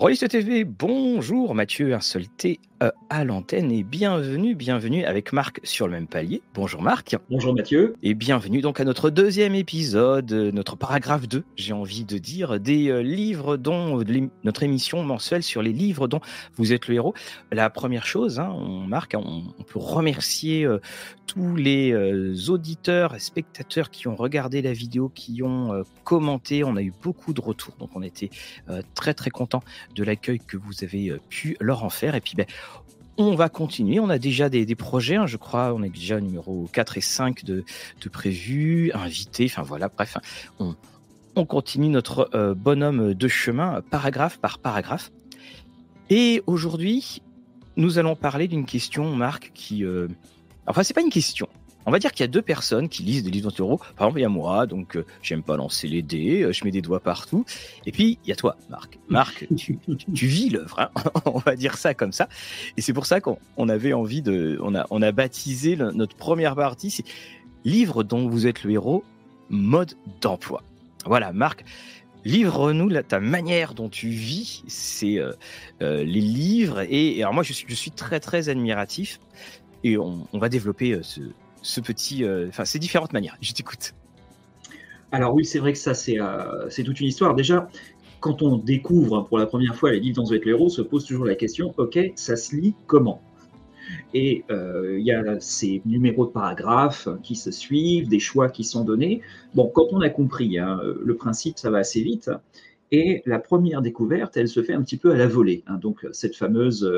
Royce TV, bonjour Mathieu Insolté euh, à l'antenne et bienvenue, bienvenue avec Marc sur le même palier. Bonjour Marc. Bonjour Mathieu. Et bienvenue donc à notre deuxième épisode, euh, notre paragraphe 2, j'ai envie de dire, des euh, livres dont, notre émission mensuelle sur les livres dont vous êtes le héros. La première chose, hein, on, Marc, on, peut remercier tous les auditeurs et spectateurs qui ont regardé la vidéo, qui ont commenté. On a eu beaucoup de retours, donc on était très très contents de l'accueil que vous avez pu leur en faire. Et puis, ben, on va continuer. On a déjà des, projets, hein, je crois. On est déjà numéro 4 et 5 de, de prévus, invités. Enfin voilà, bref, on, continue notre euh, bonhomme de chemin, paragraphe par paragraphe. Et aujourd'hui, nous allons parler d'une question, Marc, qui. Euh, enfin, c'est pas une question on va dire qu'il y a deux personnes qui lisent des livres d'Antero. Par exemple, il y a moi, donc euh, j'aime pas lancer les dés, euh, je mets des doigts partout. Et puis, il y a toi, Marc. Marc, tu, vis l'œuvre, hein. on va dire ça comme ça. Et c'est pour ça qu'on avait envie de... On a, on a baptisé notre première partie, c'est Livre dont vous êtes le héros, mode d'emploi. Voilà, Marc, livre-nous ta manière dont tu vis c'est euh, les livres. Et, alors moi, je suis, je suis très, très admiratif. Et on, on va développer ce, ce petit, euh, enfin, ces différentes manières. Je t'écoute. Alors oui, c'est vrai que ça, euh, c'est toute une histoire. Déjà, quand on découvre pour la première fois les livres dans The Héros, se pose toujours la question, ok, ça se lit comment? Et euh, il y a ces numéros de paragraphes qui se suivent, des choix qui sont donnés. Bon, quand on a compris hein, le principe, ça va assez vite. Et la première découverte, elle se fait un petit peu à la volée. Hein. donc cette fameuse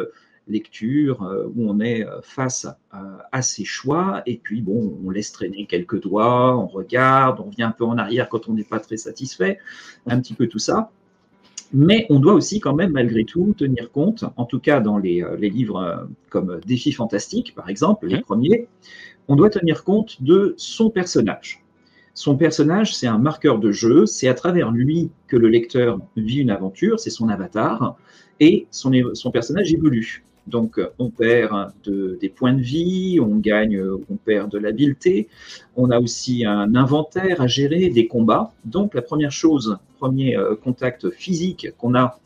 lecture euh, où on est euh, face à ses choix et puis bon, on laisse traîner quelques doigts, on regarde, on vient un peu en arrière quand on n'est pas très satisfait, un petit peu tout ça. Mais on doit aussi quand même malgré tout tenir compte, en tout cas dans les, euh, livres comme Défis fantastiques par exemple, les premiers, on doit tenir compte de son personnage. Son personnage, c'est un marqueur de jeu, c'est à travers lui que le lecteur vit une aventure, c'est son avatar, et son, son personnage évolue. Donc, on perd des points de vie, on gagne, on perd de l'habileté. On a aussi un inventaire à gérer, des combats. Donc, la première chose, premier euh, contact physique qu'on a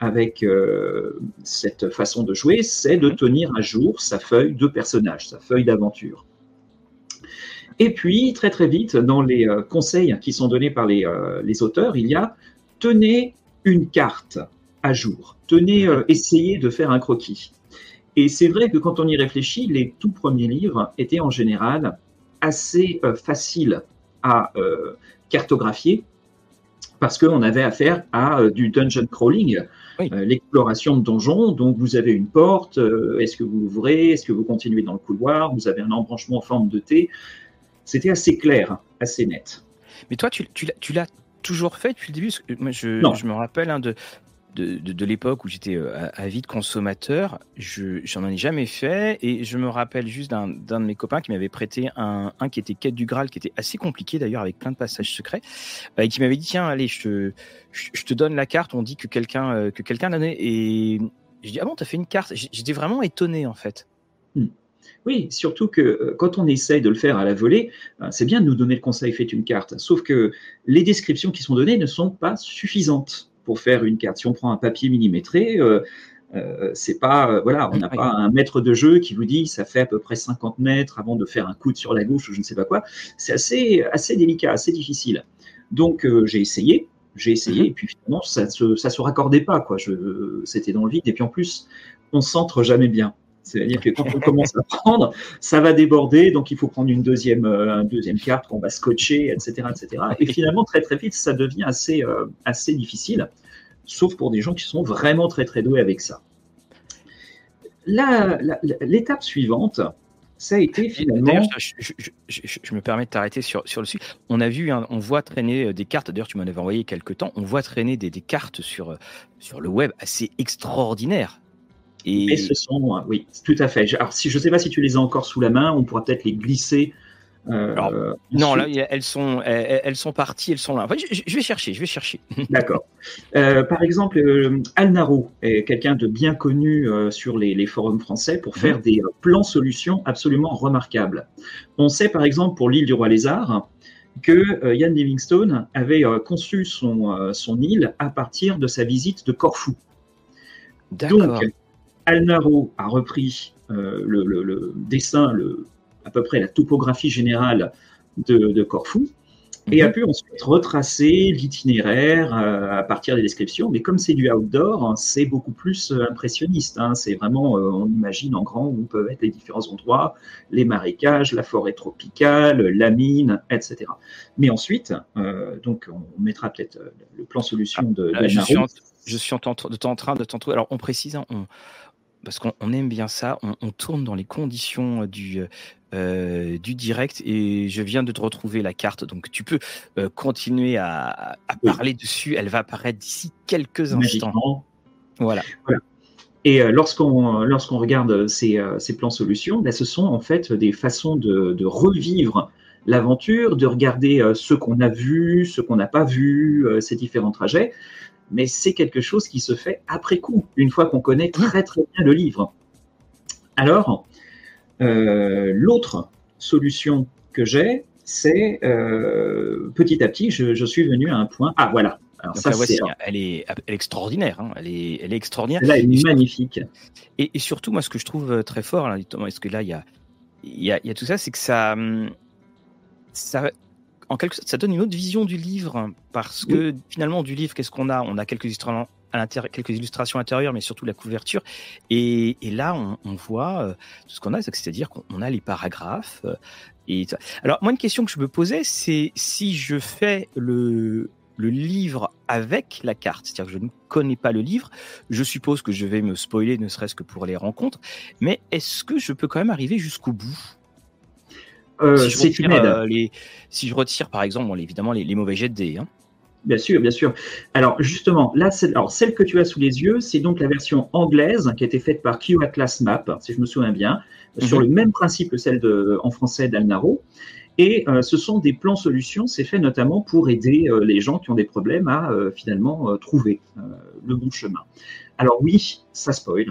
avec euh, cette façon de jouer, c'est de tenir à jour sa feuille de personnage, sa feuille d'aventure. Et puis, très très vite, dans les euh, conseils qui sont donnés par les, les auteurs, il y a tenez une carte à jour. Tenez, essayez de faire un croquis. Et c'est vrai que quand on y réfléchit, les tout premiers livres étaient en général assez euh, faciles à euh, cartographier parce qu'on avait affaire à euh, du dungeon crawling, l'exploration de donjons. Donc vous avez une porte, est-ce que vous l'ouvrez, est-ce que vous continuez dans le couloir, vous avez un embranchement en forme de T. C'était assez clair, assez net. Mais toi, tu, tu l'as toujours fait depuis le début? Moi, je, je, me rappelle hein, de, de, l'époque où j'étais euh, avide consommateur, je j'en ai jamais fait. Et je me rappelle juste d'un de mes copains qui m'avait prêté un, qui était quête du Graal, qui était assez compliqué d'ailleurs avec plein de passages secrets, euh, et qui m'avait dit tiens allez je te, je te donne la carte, on dit que quelqu'un euh, que quelqu'un l'a et je dis ah bon t'as fait une carte, j'étais vraiment étonné en fait. Hmm. Oui, surtout que quand on essaye de le faire à la volée, c'est bien de nous donner le conseil faites une carte, sauf que les descriptions qui sont données ne sont pas suffisantes pour faire une carte. Si on prend un papier millimétré, euh, euh, c'est pas euh, voilà, on n'a pas un maître de jeu qui vous dit ça fait à peu près 50 mètres avant de faire un coude sur la gauche ou je ne sais pas quoi. C'est assez assez délicat, assez difficile. Donc j'ai essayé, j'ai essayé, mhm. et puis finalement ça se, ça se raccordait pas quoi. C'était dans le vide et puis en plus on s'entre jamais bien. C'est-à-dire que quand on commence à prendre, ça va déborder, donc il faut prendre une deuxième, euh, deuxième carte qu'on va scotcher, etc., etc. Et finalement, très très vite, ça devient assez, euh, assez difficile, sauf pour des gens qui sont vraiment très très doués avec ça. L'étape suivante, ça a été finalement. Je, me permets de t'arrêter sur, sur le sujet. On a vu, on voit traîner des cartes. D'ailleurs, tu m'en avais envoyé quelques temps. On voit traîner des, des cartes sur, sur le web assez extraordinaires. Et... ce sont, euh, oui, tout à fait. Alors, si, je ne sais pas si tu les as encore sous la main, on pourra peut-être les glisser. Euh, non, là, elles sont, elles, sont parties, elles sont là. je, vais chercher, je vais chercher. D'accord. Euh, par exemple, Alnaro est quelqu'un de bien connu sur les, forums français pour faire mhm. des plans solutions absolument remarquables. On sait, par exemple, pour l'île du Roi Lézard, que Ian Livingstone avait conçu son, son île à partir de sa visite de Corfou. Donc, Alnaro a repris le, dessin, le, à peu près la topographie générale de Corfou, et a mhm. pu ensuite retracer l'itinéraire euh, à partir des descriptions. Mais comme c'est du outdoor, hein, c'est beaucoup plus euh, impressionniste. Hein. C'est vraiment, euh, on imagine en grand où peuvent être les différents endroits, les marécages, la forêt tropicale, la mine, etc. Mais ensuite, donc on mettra peut-être le plan solution de, de je, suis en, je suis en, train de t'en trouver. Alors on précise, hein, on, parce qu'on aime bien ça, on, tourne dans les conditions du, euh, du direct et je viens de te retrouver la carte, donc tu peux euh, continuer à, parler dessus, elle va apparaître d'ici quelques instants. Voilà. Et euh, lorsqu'on lorsqu'on regarde ces, ces, plans solutions, ben, ce sont en fait des façons de, de revivre l'aventure, de regarder ce qu'on a vu, ce qu'on n'a pas vu, ces différents trajets mais c'est quelque chose qui se fait après coup, une fois qu'on connaît très très bien le livre. Alors, euh, l'autre solution que j'ai, c'est euh, petit à petit, je, suis venu à un point. Ah voilà. Alors ça, c'est, elle, est, extraordinaire. Hein. Elle, est, elle est extraordinaire. Là, elle est magnifique. Et, surtout, moi, ce que je trouve euh, très fort, est-ce que là, il y a, il y, a, il y a tout ça, c'est que ça, hum, ça, en quelque sorte, ça donne une autre vision du livre parce que finalement, du livre, qu'est-ce qu'on a? On a quelques illustrations, à quelques illustrations intérieures, mais surtout la couverture. Et, là, on, voit euh, tout ce qu'on a, c'est-à-dire qu'on a les paragraphes. Euh, et alors, moi, une question que je me posais, c'est si je fais le, le livre avec la carte, c'est-à-dire que je ne connais pas le livre, je suppose que je vais me spoiler, ne serait-ce que pour les rencontres, mais est-ce que je peux quand même arriver jusqu'au bout? Euh, c'est une aide. Euh, si je retire, par exemple, évidemment, les, mauvais jets de dés. Hein. Bien sûr, bien sûr. Alors justement, là, alors, celle que tu as sous les yeux, c'est donc la version anglaise qui a été faite par Q Atlas Map, si je me souviens bien, sur mhm. le même principe que celle de, en français d'Alnaro. Et euh, ce sont des plans solutions, c'est fait notamment pour aider les gens qui ont des problèmes à finalement trouver le bon chemin. Alors oui, ça spoil.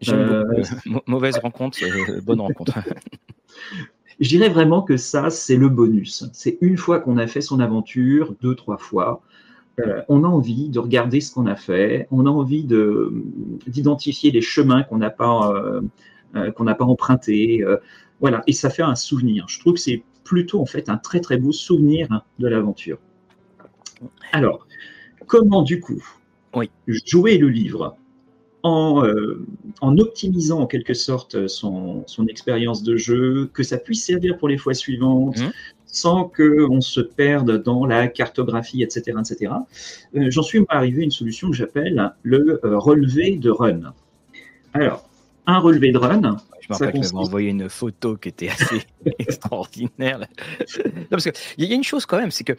Mauvaise rencontre, bonne rencontre. Je dirais vraiment que ça, c'est le bonus. C'est une fois qu'on a fait son aventure, deux, trois fois, euh, on a envie de regarder ce qu'on a fait, on a envie de, d'identifier les chemins qu'on n'a pas, euh, euh, qu'on n'a pas empruntés. voilà, et ça fait un souvenir. Je trouve que c'est plutôt en fait un très très beau souvenir de l'aventure. Alors, comment du coup oui. jouer le livre? Euh, en, optimisant en quelque sorte son, expérience de jeu, que ça puisse servir pour les fois suivantes, mmh. sans qu'on se perde dans la cartographie, etc. etc. Euh, j'en suis arrivé à une solution que j'appelle le euh, relevé de run. Alors, un relevé de run. Je me rappelle que envoyé une photo qui était assez extraordinaire. Non, parce qu'il y a une chose quand même, c'est que,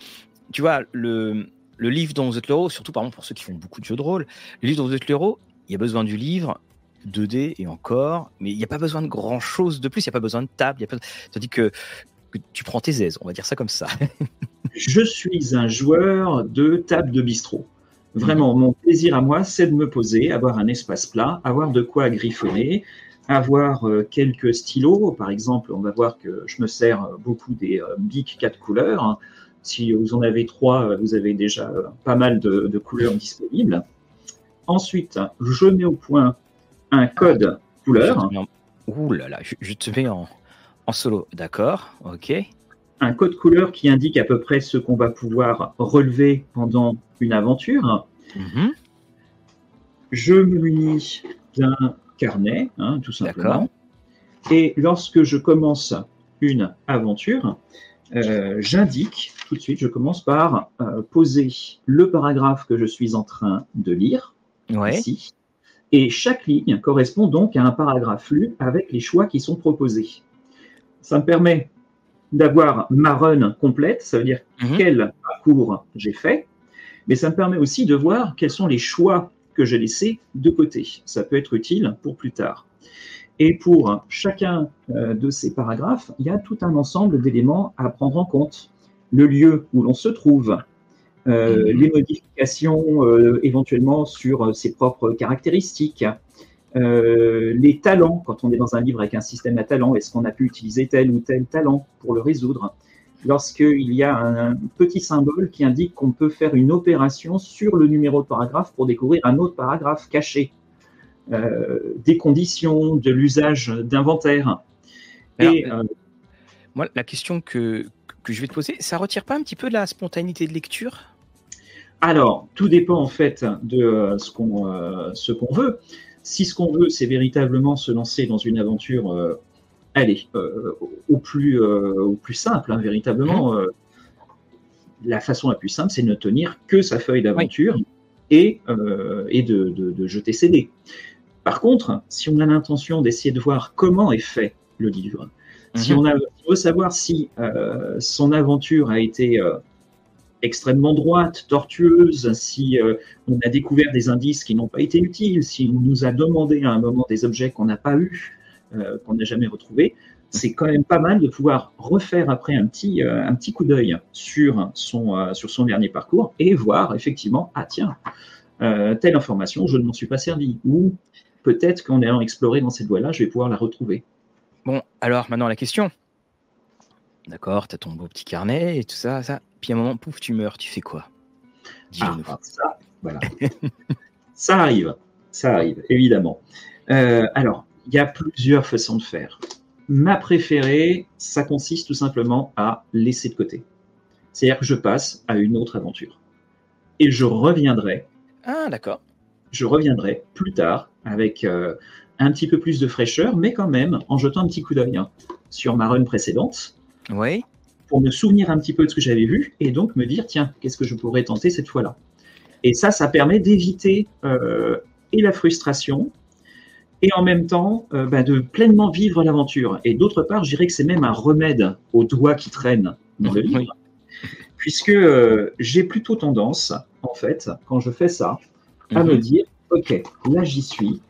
tu vois, le, le livre dont vous êtes l'euro, surtout par exemple pour ceux qui font beaucoup de jeux de rôle, le livre dont vous êtes l'euro, il y a besoin du livre, 2D et encore, mais il n'y a pas besoin de grand chose de plus, il n'y a pas besoin de table, y a pas... tandis que, que tu prends tes aises, on va dire ça comme ça. je suis un joueur de table de bistrot. Vraiment, mon plaisir à moi, c'est de me poser, avoir un espace plat, avoir de quoi griffonner, avoir euh, quelques stylos. Par exemple, on va voir que je me sers beaucoup des euh, Bic 4 couleurs. Si vous en avez trois, vous avez déjà pas mal de couleurs disponibles. Ensuite, je mets au point un code couleur. Ouh là là, je, te mets en, solo, d'accord, ok. Un code couleur qui indique à peu près ce qu'on va pouvoir relever pendant une aventure. Mhm. Je me munis d'un carnet, hein, tout simplement. Et lorsque je commence une aventure, euh, j'indique tout de suite, je commence par euh, poser le paragraphe que je suis en train de lire ici. Et chaque ligne correspond donc à un paragraphe lu avec les choix qui sont proposés. Ça me permet d'avoir ma run complète, ça veut dire mhm. quel parcours j'ai fait, mais ça me permet aussi de voir quels sont les choix que j'ai laissés de côté. Ça peut être utile pour plus tard. Et pour chacun euh, de ces paragraphes, il y a tout un ensemble d'éléments à prendre en compte. Le lieu où l'on se trouve, euh, mhm. les modifications euh, éventuellement sur euh, ses propres caractéristiques, les talents, quand on est dans un livre avec un système à talents, est-ce qu'on a pu utiliser tel ou tel talent pour le résoudre? Lorsqu'il y a un, petit symbole qui indique qu'on peut faire une opération sur le numéro de paragraphe pour découvrir un autre paragraphe caché. des conditions, de l'usage d'inventaire. Et moi, la question que, que je vais te poser, ça retire pas un petit peu de la spontanéité de lecture? Alors, tout dépend en fait de euh, ce qu'on euh, ce qu'on veut. Si ce qu'on veut, c'est véritablement se lancer dans une aventure, euh, allez, au plus au plus simple, hein, véritablement. Mmh. la façon la plus simple, c'est de ne tenir que sa feuille d'aventure et, et de, de, jeter ses dés. Par contre, si on a l'intention d'essayer de voir comment est fait le livre, si mmh. on, a, veut savoir si son aventure a été extrêmement droite, tortueuse, si euh, on a découvert des indices qui n'ont pas été utiles, si on nous a demandé à un moment des objets qu'on n'a pas eu, euh, qu'on n'a jamais retrouvés, c'est quand même pas mal de pouvoir refaire après un petit, euh, un petit coup d'œil sur son, sur son dernier parcours et voir effectivement, ah tiens, telle information, je ne m'en suis pas servi. Ou peut-être qu'en allant explorer dans cette voie-là, je vais pouvoir la retrouver. Bon, alors maintenant la question. D'accord, tu as ton beau petit carnet et tout ça, ça. Puis à un moment, pouf, tu meurs, tu fais quoi? Ah, ça, voilà. ça arrive, ça arrive, évidemment. Euh, alors, il y a plusieurs façons de faire. Ma préférée, ça consiste tout simplement à laisser de côté. C'est-à-dire que je passe à une autre aventure. Et je reviendrai. Ah, d'accord. Je reviendrai plus tard avec euh, un petit peu plus de fraîcheur, mais quand même en jetant un petit coup d'œil hein, sur ma run précédente. Oui pour me souvenir un petit peu de ce que j'avais vu et donc me dire, tiens, qu'est-ce que je pourrais tenter cette fois-là Et ça, ça permet d'éviter euh, et la frustration et en même temps euh, bah, de pleinement vivre l'aventure. Et d'autre part, je dirais que c'est même un remède aux doigts qui traînent dans le livre, puisque euh, j'ai plutôt tendance, en fait, quand je fais ça, à me mhm. dire, OK, là j'y suis,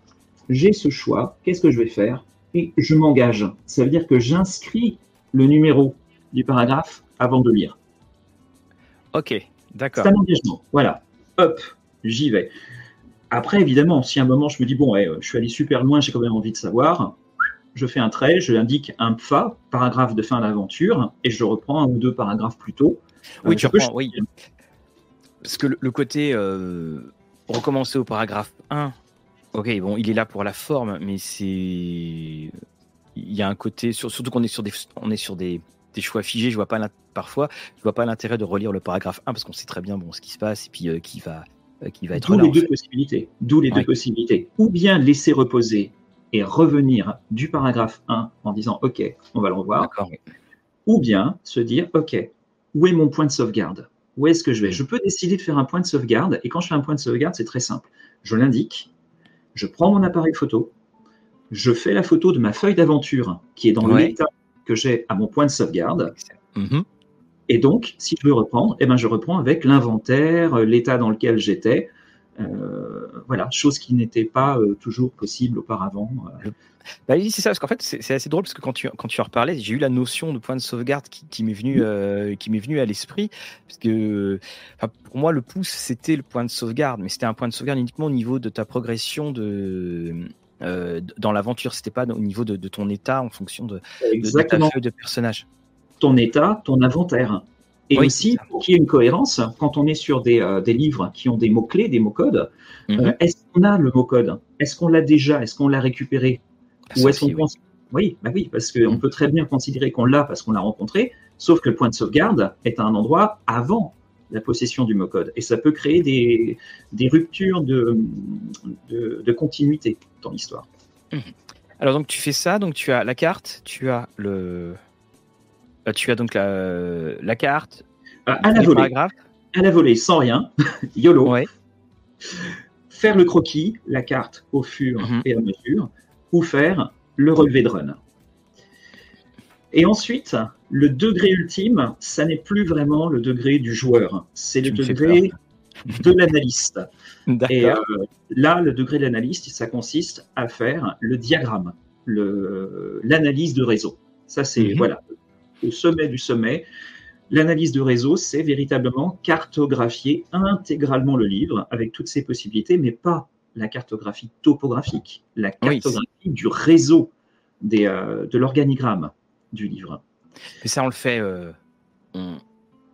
j'ai ce choix, qu'est-ce que je vais faire Et je m'engage. Ça veut dire que j'inscris le numéro du paragraphe avant de lire. Ok, d'accord. C'est un engagement. Voilà. Hop, j'y vais. Après, évidemment, si à un moment je me dis, bon, je suis allé super loin, j'ai quand même envie de savoir, je fais un trait, je indique un PFA, paragraphe de fin d'aventure, et je reprends un ou deux paragraphes plus tôt. Oui, euh, tu reprends, oui. Parce que le, côté euh, recommencer au paragraphe 1, ok, bon, il est là pour la forme, mais c'est. Il y a un côté, surtout qu'on est sur des, on est sur des, des choix figés. Je vois pas parfois, je vois pas l'intérêt de relire le paragraphe 1 parce qu'on sait très bien bon ce qui se passe et puis euh, qui va euh, qui va être D'où les deux possibilités. D'où les deux possibilités. Ou bien laisser reposer et revenir du paragraphe 1 en disant OK, on va le revoir. Ou bien se dire OK, où est mon point de sauvegarde? Où est-ce que je vais? Je peux décider de faire un point de sauvegarde et quand je fais un point de sauvegarde, c'est très simple. Je l'indique, je prends mon appareil photo, je fais la photo de ma feuille d'aventure qui est dans l'état que j'ai à mon point de sauvegarde. Mhm. Et donc, si je veux reprendre, eh ben, je reprends avec l'inventaire, euh, l'état dans lequel j'étais. Euh, voilà, chose qui n'était pas euh, toujours possible auparavant. Bah oui, c'est ça, parce qu'en fait, c'est assez drôle parce que quand tu, quand tu en reparlais, j'ai eu la notion de point de sauvegarde qui, qui m'est venue venu à l'esprit. Parce que pour moi, le pouce, c'était le point de sauvegarde, mais c'était un point de sauvegarde uniquement au niveau de ta progression de, euh, dans l'aventure. C'était pas au niveau de, ton état en fonction de, Exactement. de, de personnage. Ton état, ton inventaire. Et aussi, pour qu'il y ait une cohérence, quand on est sur des, euh, des livres qui ont des mots-clés, des mots-codes, mhm. euh, est-ce qu'on a le mot-code? Est-ce qu'on l'a déjà? Est-ce qu'on l'a récupéré? Ou est-ce qu'on pense oui, bah oui, parce qu'on mhm. peut très bien considérer qu'on l'a parce qu'on l'a rencontré, sauf que le point de sauvegarde est à un endroit avant la possession du mot-code. Et ça peut créer des, des ruptures de, de, continuité dans l'histoire. Mhm. Alors donc tu fais ça, donc tu as la carte, tu as le, euh, tu as donc la, la carte, ah, à, la volée, à la volée, sans rien, YOLO. Faire le croquis, la carte au fur mhm. et à mesure, ou faire le relevé de run. Et ensuite, le degré ultime, ça n'est plus vraiment le degré du joueur, c'est le degré de l'analyste. Et euh, là, le degré de l'analyste, ça consiste à faire le diagramme, l'analyse de réseau. Ça, c'est mhm. voilà, au sommet du sommet. L'analyse de réseau, c'est véritablement cartographier intégralement le livre avec toutes ses possibilités, mais pas la cartographie topographique, la cartographie du réseau des, euh, de l'organigramme du livre. Mais ça, on le fait, euh, on,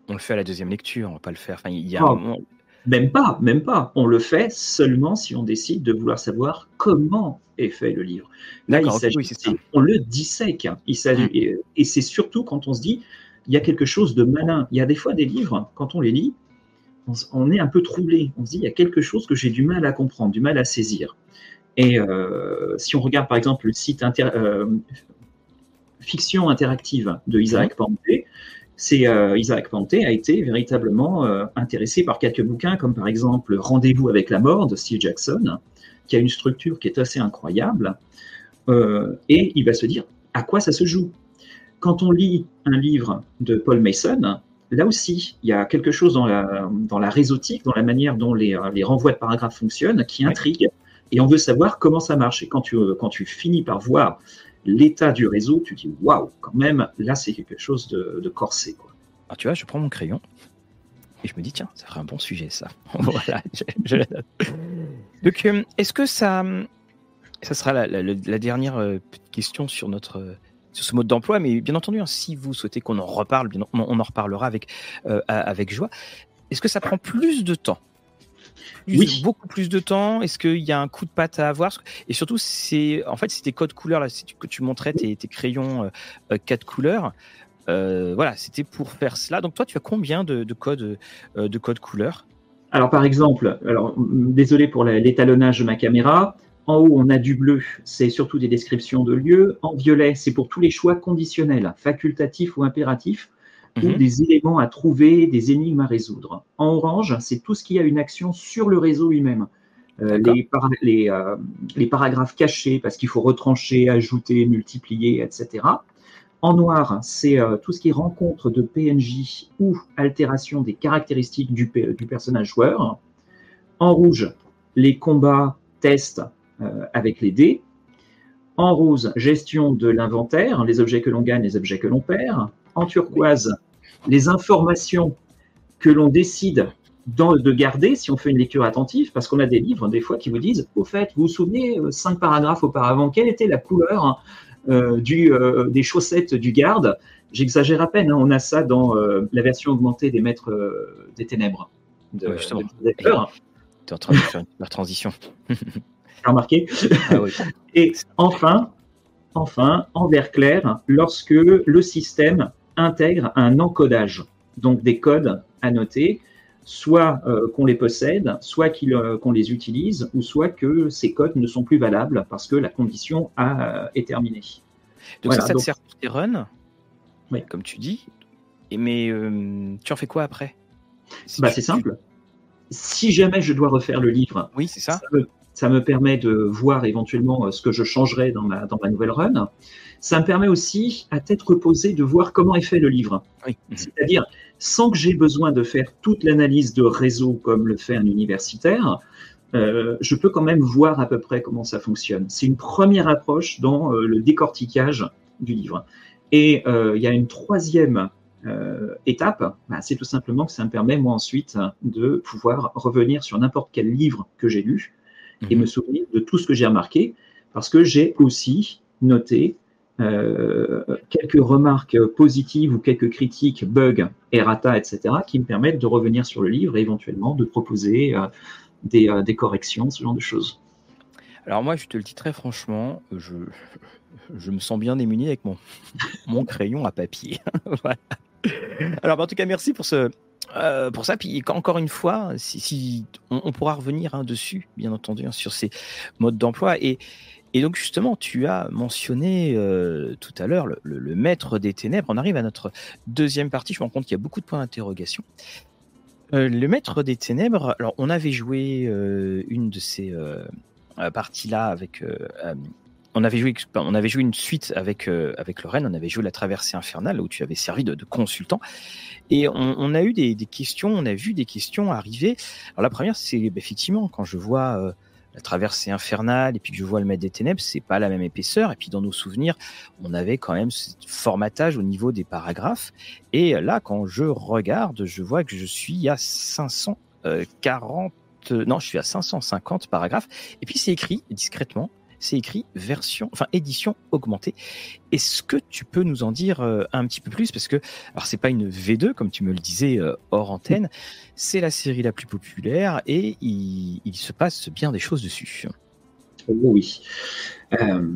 le fait à la deuxième lecture, on va pas le faire. Enfin, il y a un oh. moment... Même pas, même pas. On le fait seulement si on décide de vouloir savoir comment est fait le livre. Là, il s'agit, on le dissèque. Il s'agit, mm. et, c'est surtout quand on se dit, il y a quelque chose de malin. Il y a des fois des livres, quand on les lit, on, est un peu troublé. On se dit, il y a quelque chose que j'ai du mal à comprendre, du mal à saisir. Et euh, si on regarde par exemple le site euh, Fiction interactive de Isaac mm. c'est euh, Isaac Panté a été véritablement intéressé par quelques bouquins, comme par exemple Rendez-vous avec la mort de Steve Jackson, qui a une structure qui est assez incroyable. Euh, et il va se dire à quoi ça se joue? Quand on lit un livre de Paul Mason, là aussi, il y a quelque chose dans la, dans la réseautique, dans la manière dont les, les renvois de paragraphes fonctionnent, qui intrigue. Et on veut savoir comment ça marche. Et quand tu, quand tu finis par voir l'état du réseau, tu dis waouh, quand même, là, c'est quelque chose de, de corsé. Quoi. Alors, tu vois, je prends mon crayon et je me dis, tiens, ça ferait un bon sujet, ça. voilà, Donc, euh, est-ce que ça, ça sera la, dernière euh, question sur notre euh, sur ce mode d'emploi, mais bien entendu, hein, si vous souhaitez qu'on en reparle, on, en reparlera avec avec joie. Est-ce que ça prend plus de temps oui. beaucoup plus de temps Est-ce qu'il y a un coup de patte à avoir? Et surtout, c'est en fait, c'est tes codes couleurs là, que tu montrais tes, tes crayons quatre couleurs. voilà, c'était pour faire cela. Donc toi, tu as combien de, de codes de codes couleurs? Alors, par exemple, alors, désolé pour l'étalonnage de ma caméra. En haut, on a du bleu, c'est surtout des descriptions de lieux. En violet, c'est pour tous les choix conditionnels, facultatifs ou impératifs, ou mhm. des éléments à trouver, des énigmes à résoudre. En orange, c'est tout ce qui a une action sur le réseau lui-même. Euh, les, euh, les, paragraphes cachés, parce qu'il faut retrancher, ajouter, multiplier, etc. En noir, c'est euh, tout ce qui est rencontre de PNJ ou altération des caractéristiques du, personnage joueur. En rouge, les combats, tests avec les dés. En rose, gestion de l'inventaire, les objets que l'on gagne, les objets que l'on perd. En turquoise, les informations que l'on décide de garder si on fait une lecture attentive, parce qu'on a des livres des fois qui vous disent, au fait, vous vous souvenez, euh, cinq paragraphes auparavant, quelle était la couleur euh, du, euh, des chaussettes du garde? J'exagère à peine, hein, on a ça dans euh, la version augmentée des Maîtres des Ténèbres. De, ouais, justement. Tu es en train de faire une transition. remarqué? Ah Et enfin, enfin, en vert clair, lorsque le système intègre un encodage, donc des codes à noter, soit euh, qu'on les possède, soit euh, qu'on les utilise, ou soit que ces codes ne sont plus valables parce que la condition a, euh, est terminée. Donc ça, te sert pour tes runs, comme tu dis, mais tu en fais quoi après? Bah, C'est simple. Si jamais je dois refaire le livre, oui, c'est ça. Ça me, permet de voir éventuellement ce que je changerai dans ma, dans ma nouvelle run. Ça me permet aussi, à tête reposée, de voir comment est fait le livre. C'est-à-dire, sans que j'ai besoin de faire toute l'analyse de réseau comme le fait un universitaire, euh, je peux quand même voir à peu près comment ça fonctionne. C'est une première approche dans euh, le décortiquage du livre. Et euh, il y a une troisième étape, bah, c'est tout simplement que ça me permet moi ensuite de pouvoir revenir sur n'importe quel livre que j'ai lu et mhm. me souvenir de tout ce que j'ai remarqué, parce que j'ai aussi noté euh, quelques remarques positives ou quelques critiques, bugs, errata, etc., qui me permettent de revenir sur le livre et éventuellement de proposer euh, des, euh, des, corrections, ce genre de choses. Alors moi, je te le dis très franchement, je, je me sens bien démuni avec mon, mon crayon à papier. Alors, en tout cas, merci pour ce, pour ça. Puis encore une fois, si, on, pourra revenir hein, dessus, bien entendu, hein, sur ces modes d'emploi. Et, et donc justement, tu as mentionné euh, tout à l'heure le, maître des ténèbres. On arrive à notre deuxième partie. Je me rends compte qu'il y a beaucoup de points d'interrogation. Euh, le maître des ténèbres. Alors, on avait joué euh, une de ces parties-là avec. on avait joué, on avait joué une suite avec avec Lorraine. On avait joué la traversée infernale où tu avais servi de, consultant. Et on, a eu des, questions. On a vu des questions arriver. Alors la première, c'est bah, effectivement quand je vois la traversée infernale et puis que je vois le maître des ténèbres, c'est pas la même épaisseur. Et puis dans nos souvenirs, on avait quand même ce formatage au niveau des paragraphes. Et là, quand je regarde, je vois que je suis à 540, non, je suis à 550 paragraphes. Et puis c'est écrit discrètement c'est écrit version, enfin édition augmentée. Est-ce que tu peux nous en dire euh, un petit peu plus? Parce que, alors c'est pas une V2 comme tu me le disais euh, hors antenne, c'est la série la plus populaire et il, se passe bien des choses dessus. Oh oui. Euh,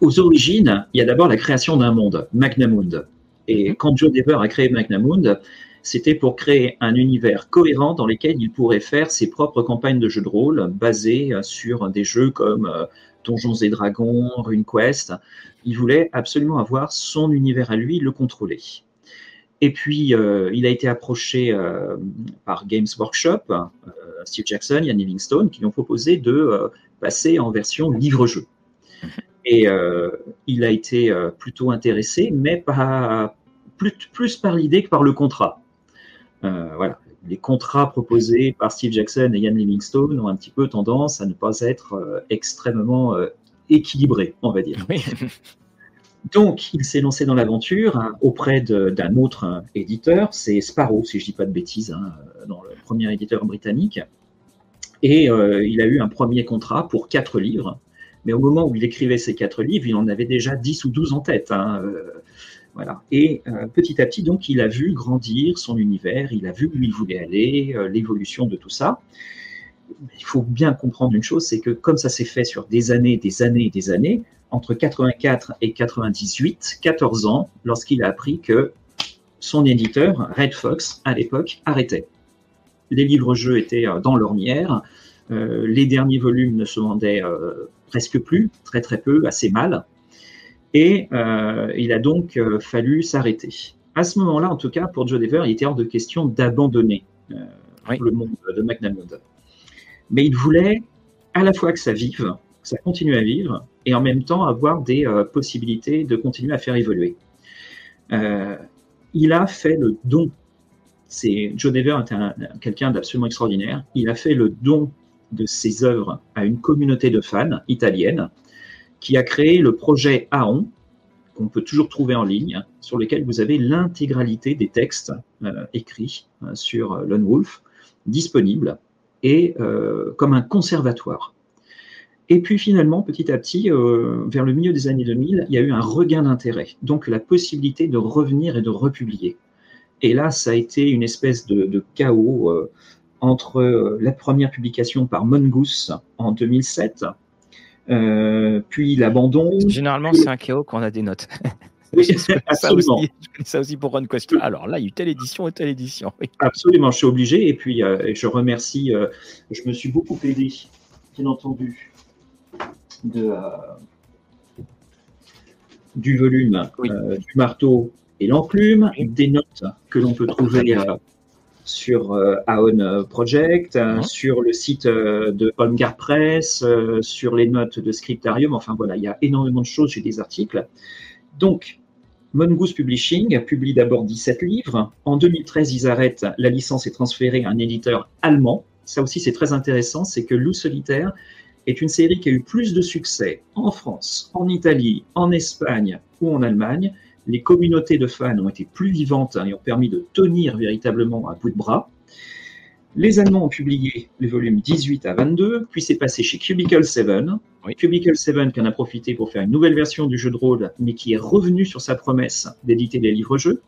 aux origines, il y a d'abord la création d'un monde, Magnamund. Et mhm. quand Joe Dever a créé Magnamund, c'était pour créer un univers cohérent dans lequel il pourrait faire ses propres campagnes de jeux de rôle basées sur des jeux comme Donjons et Dragons, RuneQuest. Il voulait absolument avoir son univers à lui, le contrôler. Et puis, euh, il a été approché euh, par Games Workshop, euh, Steve Jackson, Ian Livingstone, qui lui ont proposé de passer en version livre-jeu. Et il a été plutôt intéressé, mais pas, plus, plus par l'idée que par le contrat. voilà les contrats proposés par Steve Jackson et Ian Livingstone ont un petit peu tendance à ne pas être euh, extrêmement euh, équilibrés, on va dire. Donc, il s'est lancé dans l'aventure hein, auprès d'un autre euh, éditeur, c'est Sparrow, si je ne dis pas de bêtises, hein, dans le premier éditeur britannique. Et il a eu un premier contrat pour quatre livres. Mais au moment où il écrivait ces quatre livres, il en avait déjà 10 ou 12 en tête. Hein, voilà. Et euh, petit à petit, donc, il a vu grandir son univers, il a vu où il voulait aller, euh, l'évolution de tout ça. Il faut bien comprendre une chose, c'est que comme ça s'est fait sur des années, des années, des années, entre 84 et 98, 14 ans, lorsqu'il a appris que son éditeur, Red Fox, à l'époque, arrêtait. Les livres-jeux étaient euh, dans l'ornière, les derniers volumes ne se vendaient presque plus, très très peu, assez mal. Et euh, il a donc euh, fallu s'arrêter. À ce moment-là, en tout cas, pour Joe Dever, il était hors de question d'abandonner euh, le monde de McNamara. Mais il voulait à la fois que ça vive, que ça continue à vivre, et en même temps avoir des possibilités de continuer à faire évoluer. il a fait le don. C'est Joe Dever était quelqu'un d'absolument extraordinaire. Il a fait le don de ses œuvres à une communauté de fans italienne qui a créé le projet Aon, qu'on peut toujours trouver en ligne, sur lequel vous avez l'intégralité des textes euh, écrits euh, sur euh, Lone Wolf disponibles et comme un conservatoire. Et puis finalement, petit à petit, vers le milieu des années 2000, il y a eu un regain d'intérêt, donc la possibilité de revenir et de republier. Et là, ça a été une espèce de, de chaos entre la première publication par Mongoose en 2007 euh, puis l'abandon. Généralement, c'est un chaos quand on a des notes. Oui, absolument. Ça aussi, pour Run Question. Alors là, il y a eu telle édition et telle édition. Absolument, je suis obligé. Et puis, euh, je remercie, euh, je me suis beaucoup aidé, bien entendu, de, du volume, du marteau et l'enclume, des notes que l'on peut trouver sur euh, Aon Project, euh, mhm. sur le site euh, de Holmgar Press, sur les notes de Scriptarium. Enfin voilà, il y a énormément de choses, j'ai des articles. Donc, Mongoose Publishing publie d'abord 17 livres. En 2013, ils arrêtent. La licence est transférée à un éditeur allemand. Ça aussi, c'est très intéressant. C'est que Loup Solitaire est une série qui a eu plus de succès en France, en Italie, en Espagne ou en Allemagne les communautés de fans ont été plus vivantes hein, et ont permis de tenir véritablement à bout de bras. Les Allemands ont publié le volume 18 à 22, puis c'est passé chez Cubicle 7. Cubicle 7 qui en a profité pour faire une nouvelle version du jeu de rôle, mais qui est revenu sur sa promesse d'éditer des livres-jeux,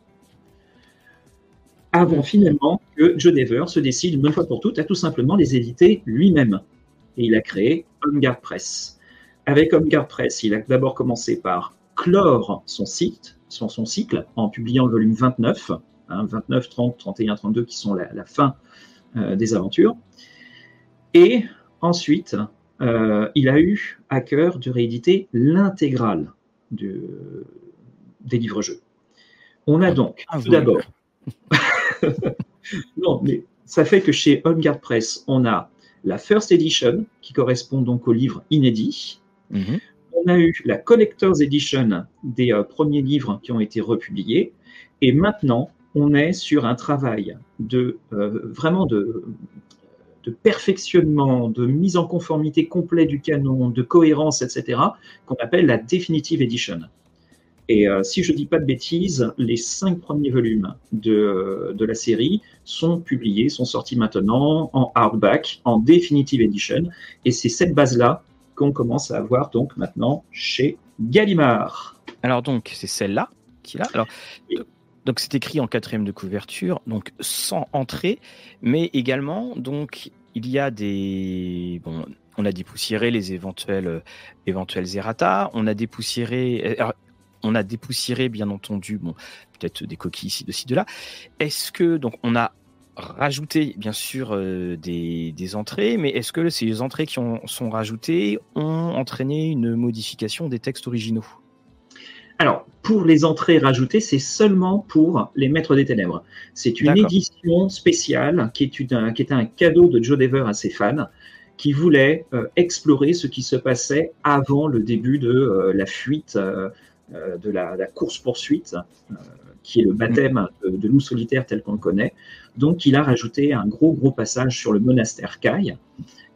avant finalement que Joe Dever se décide une bonne fois pour toutes à tout simplement les éditer lui-même. Et il a créé Homegard Press. Avec Homegard Press, il a d'abord commencé par clore son site, son, cycle en publiant le volume 29, 29, 30, 31, 32 qui sont la, fin euh, des aventures. Et ensuite, euh, il a eu à cœur de rééditer l'intégrale des livres-jeux. On a donc, tout d'abord, non, mais ça fait que chez On Press, on a la First Edition, qui correspond donc au livre inédit. Mhm on a eu la Collector's Edition des euh, premiers livres qui ont été republiés. Et maintenant, on est sur un travail de euh, vraiment de, perfectionnement, de mise en conformité complet du canon, de cohérence, etc., qu'on appelle la Definitive Edition. Et euh, si je ne dis pas de bêtises, les cinq premiers volumes de, de, la série sont publiés, sont sortis maintenant en hardback, en Definitive Edition. Et c'est cette base-là qu'on commence à avoir donc maintenant chez Gallimard. Alors donc, c'est celle-là qui là. Alors, donc c'est écrit en quatrième de couverture, donc sans entrée, mais également donc il y a des bon, on a dépoussiéré les éventuels euh, éventuels errata, on a dépoussiéré euh, on a dépoussiéré bien entendu bon peut-être des coquilles ici de ci de là. Est-ce que donc on a rajouté bien sûr euh, des, des, entrées, mais est-ce que ces entrées qui ont, sont rajoutées ont entraîné une modification des textes originaux? Alors, pour les entrées rajoutées, c'est seulement pour les Maîtres des Ténèbres. C'est une édition spéciale qui, est un, qui était un cadeau de Joe Dever à ses fans, qui voulait euh, explorer ce qui se passait avant le début de euh, la fuite, euh, de la, course-poursuite, qui est le baptême de, de loup solitaire tel qu'on le connaît. Donc, il a rajouté un gros, gros passage sur le monastère Kai.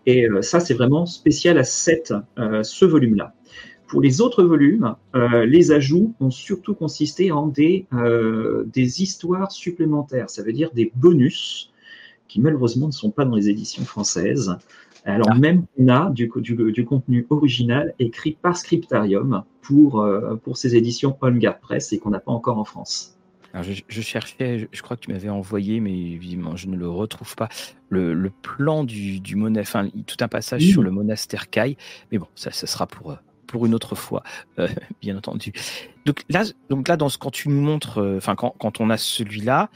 Et ça, c'est vraiment spécial à cette, ce volume-là. Pour les autres volumes, euh, les ajouts ont surtout consisté en des, euh, des histoires supplémentaires, ça veut dire des bonus qui malheureusement ne sont pas dans les éditions françaises. Alors ah. même qu'on a du, du, du, contenu original écrit par Scriptarium pour, euh, pour ces éditions On Press et qu'on n'a pas encore en France. Alors je, cherchais, je, crois que tu m'avais envoyé, mais évidemment je ne le retrouve pas, le, le plan du, du monastère, enfin tout un passage sur le monastère Kai, mais bon, ça, ça sera pour, pour une autre fois, euh, bien entendu. Donc là, donc là, dans ce, quand tu nous montres, euh, enfin quand, quand, on a celui-là,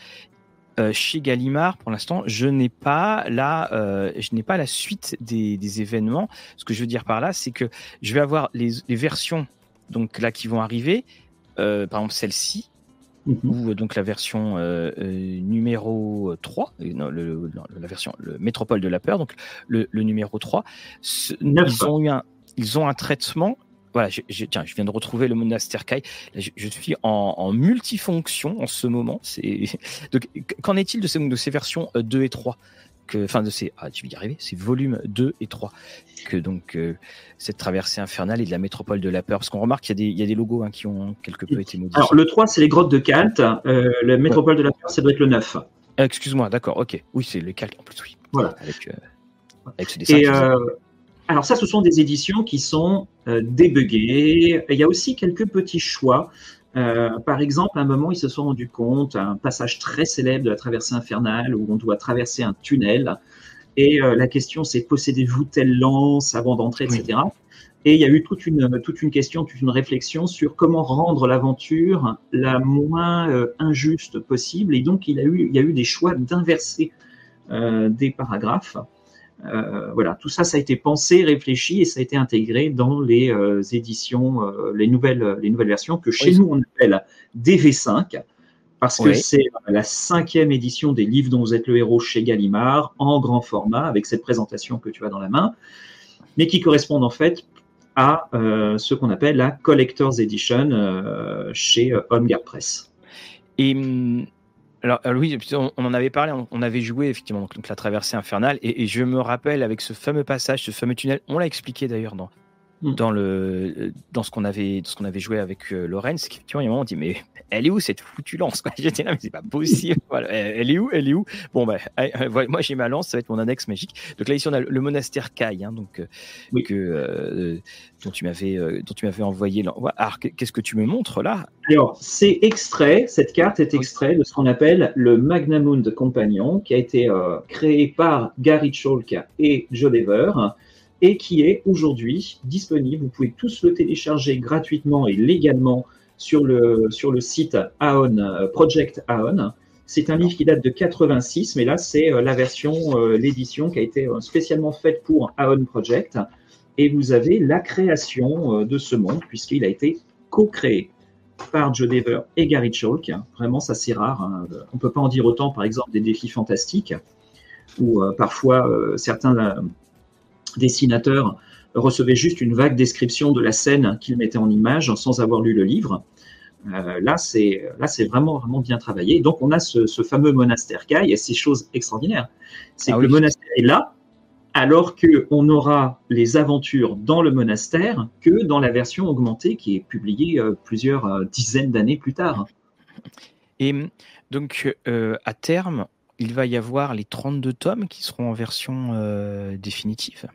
euh, chez Gallimard, pour l'instant, je n'ai pas la, je n'ai pas la suite des, des, événements. Ce que je veux dire par là, c'est que je vais avoir les, les, versions donc là qui vont arriver. par exemple, celle-ci, mhm. ou donc la version numéro 3, non, le, la version le Métropole de la peur, donc le, le numéro 3, ils ont eu un, ils ont un traitement. Voilà, je, tiens, je viens de retrouver le monastère Kai. Je, suis en, multifonction en ce moment. C'est donc qu'en est-il de ces, de ces versions 2 euh, et 3 que, enfin de ces, ah, tu vais y arriver, ces volumes 2 et 3 que donc euh, cette traversée infernale et de la métropole de la peur. Parce qu'on remarque qu'il y, y, a des logos hein, qui ont quelque peu été modifiés. Alors le 3, c'est les grottes de Kalt. Euh, la métropole de la peur, c'est doit être le 9. Excuse-moi, d'accord, ok. Oui, c'est le calque en plus, oui. Voilà. Avec, avec ce dessin. Et, alors ça, ce sont des éditions qui sont euh, débuguées. Il y a aussi quelques petits choix. Euh, par exemple, à un moment, ils se sont rendus compte, un passage très célèbre de la traversée infernale où on doit traverser un tunnel. Et euh, la question, c'est possédez-vous telle lance avant d'entrer, etc. Et il y a eu toute une, toute une question, toute une réflexion sur comment rendre l'aventure la moins euh, injuste possible. Et donc, il, a eu, il y a eu des choix d'inverser des paragraphes. Euh, voilà, tout ça, ça a été pensé, réfléchi et ça a été intégré dans les euh, éditions, euh, les, nouvelles, les nouvelles versions que chez nous on appelle DV5 parce que c'est la cinquième édition des livres dont vous êtes le héros chez Gallimard en grand format avec cette présentation que tu as dans la main, mais qui correspondent en fait à ce qu'on appelle la Collector's Edition chez Homeguard Press. Et hum, alors, oui, on, en avait parlé, on, avait joué effectivement la traversée infernale, et, je me rappelle avec ce fameux passage, ce fameux tunnel, on l'a expliqué d'ailleurs dans, hmm. dans, le, dans ce qu'on avait, ce qu'on avait joué avec euh, c'est qu'effectivement, il y a un moment, on dit, mais elle est où cette foutue lance J'étais là, mais c'est pas possible. voilà, elle est où? Elle est où? Bon, bah, moi j'ai ma lance, ça va être mon annexe magique. Donc là, ici, on a le monastère Kai, hein, donc, euh, que, euh, dont tu m'avais dont tu m'avais envoyé. Alors, qu'est-ce que tu me montres là? Alors, c'est extrait, cette carte est extrait de ce qu'on appelle le Magnamund Compagnon, qui a été créé par Gary Chalk et Joe Dever et qui est aujourd'hui disponible. Vous pouvez tous le télécharger gratuitement et légalement sur le, sur le site Aon, euh, Project Aon. C'est un livre qui date de 86, mais là, c'est euh, la version, euh, l'édition qui a été spécialement faite pour Aon Project. Et vous avez la création de ce monde, puisqu'il a été co-créé par Joe Dever et Gary Chalk. Vraiment, ça c'est rare. Hein. On ne peut pas en dire autant, par exemple, des défis fantastiques, où parfois certains dessinateurs recevait juste une vague description de la scène qu'il mettait en image sans avoir lu le livre. Euh, là, c'est là, c'est vraiment vraiment bien travaillé. Donc, on a ce, fameux monastère Kai et ces choses extraordinaires. C'est ah que le monastère est là, alors que on aura les aventures dans le monastère que dans la version augmentée qui est publiée euh, plusieurs euh, dizaines d'années plus tard. Et donc, à terme, il va y avoir les 32 tomes qui seront en version définitive.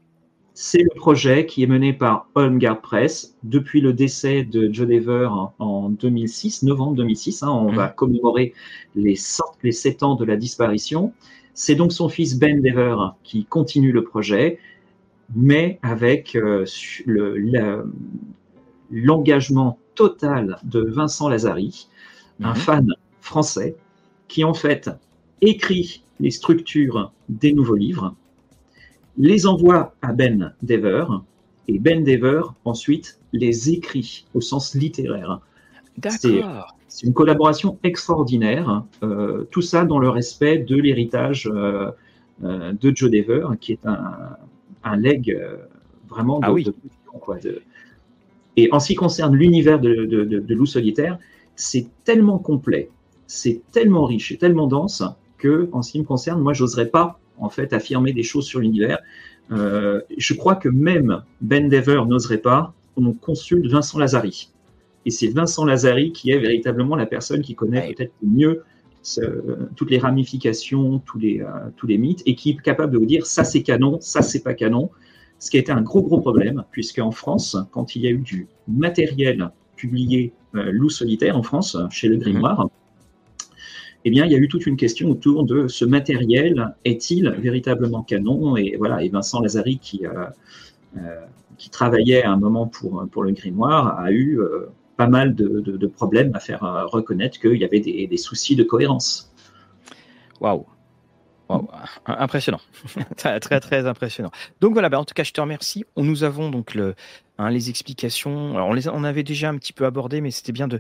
C'est le projet qui est mené par Holmgard Press depuis le décès de John Dever en 2006, novembre 2006. Hein, on va commémorer les, les 7 ans de la disparition. C'est donc son fils Ben Dever qui continue le projet, mais avec euh, l'engagement total de Vincent Lazari, un mhm. fan français, qui en fait écrit les structures des nouveaux livres, les envoie à Ben Dever, et Ben Dever ensuite les écrit au sens littéraire. D'accord. C'est une collaboration extraordinaire, euh, tout ça dans le respect de l'héritage euh, euh, de Joe Dever, qui est un, un leg vraiment ah de, Et en ce qui concerne l'univers de, de, Loup solitaire, c'est tellement complet, c'est tellement riche et tellement dense que, en ce qui me concerne, moi, j'oserais pas en fait affirmer des choses sur l'univers. je crois que même Ben Dever n'oserait pas. On consulte Vincent Lazari. Et c'est Vincent Lazari qui est véritablement la personne qui connaît peut-être mieux toutes les ramifications, tous les, euh, tous les mythes, et qui est capable de vous dire ça c'est canon, ça c'est pas canon. Ce qui a été un gros gros problème, puisque en France, quand il y a eu du matériel publié euh, loup solitaire en France, chez le mhm. Grimoire, eh bien, il y a eu toute une question autour de ce matériel est-il véritablement canon? Et voilà, et Vincent Lazari qui euh, qui travaillait à un moment pour le Grimoire a eu pas mal de, problèmes à faire euh, reconnaître qu'il y avait des, soucis de cohérence. Waouh! impressionnant, très, très impressionnant. Donc voilà, bah, en tout cas, je te remercie. Nous avons donc hein, les explications. Alors on les on avait déjà un petit peu abordé, mais c'était bien de,